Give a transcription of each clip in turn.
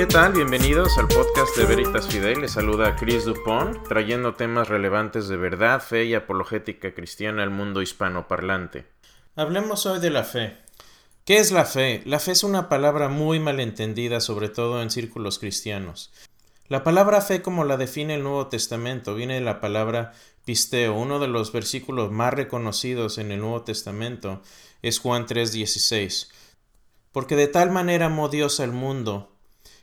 ¿Qué tal? Bienvenidos al podcast de Veritas Fidel. Les saluda Chris Dupont, trayendo temas relevantes de verdad, fe y apologética cristiana al mundo hispanoparlante. Hablemos hoy de la fe. ¿Qué es la fe? La fe es una palabra muy malentendida, sobre todo en círculos cristianos. La palabra fe, como la define el Nuevo Testamento, viene de la palabra pisteo. Uno de los versículos más reconocidos en el Nuevo Testamento es Juan 3:16. Porque de tal manera amó Dios al mundo,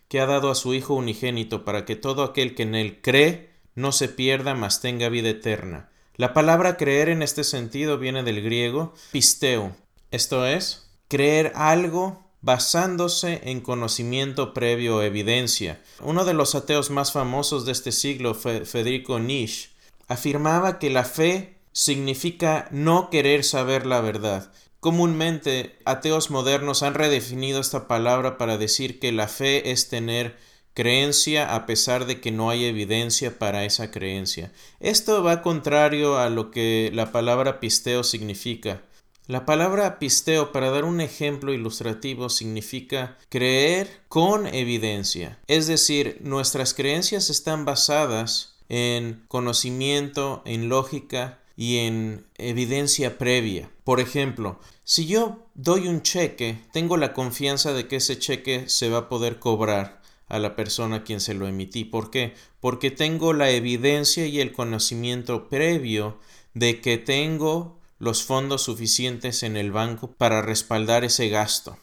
que ha dado a su Hijo unigénito, para que todo aquel que en él cree no se pierda, mas tenga vida eterna. La palabra creer en este sentido viene del griego pisteo, esto es, creer algo basándose en conocimiento previo o evidencia. Uno de los ateos más famosos de este siglo, Federico Nietzsche, afirmaba que la fe significa no querer saber la verdad. Comúnmente, ateos modernos han redefinido esta palabra para decir que la fe es tener creencia a pesar de que no hay evidencia para esa creencia. Esto va contrario a lo que la palabra pisteo significa. La palabra pisteo, para dar un ejemplo ilustrativo, significa creer con evidencia. Es decir, nuestras creencias están basadas en conocimiento, en lógica y en evidencia previa. Por ejemplo, si yo doy un cheque, tengo la confianza de que ese cheque se va a poder cobrar a la persona a quien se lo emití. ¿Por qué? Porque tengo la evidencia y el conocimiento previo de que tengo los fondos suficientes en el banco para respaldar ese gasto.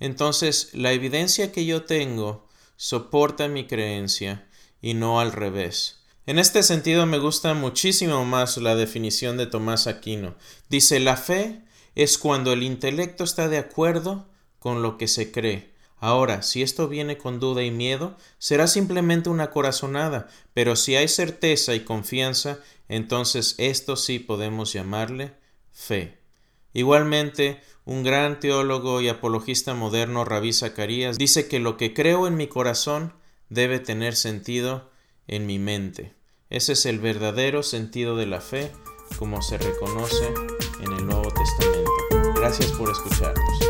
Entonces, la evidencia que yo tengo soporta mi creencia y no al revés. En este sentido me gusta muchísimo más la definición de Tomás Aquino. Dice la fe es cuando el intelecto está de acuerdo con lo que se cree. Ahora, si esto viene con duda y miedo, será simplemente una corazonada, pero si hay certeza y confianza, entonces esto sí podemos llamarle fe. Igualmente, un gran teólogo y apologista moderno, Rabí Zacarías, dice que lo que creo en mi corazón debe tener sentido en mi mente. Ese es el verdadero sentido de la fe, como se reconoce en el Nuevo Testamento. Gracias por escucharnos.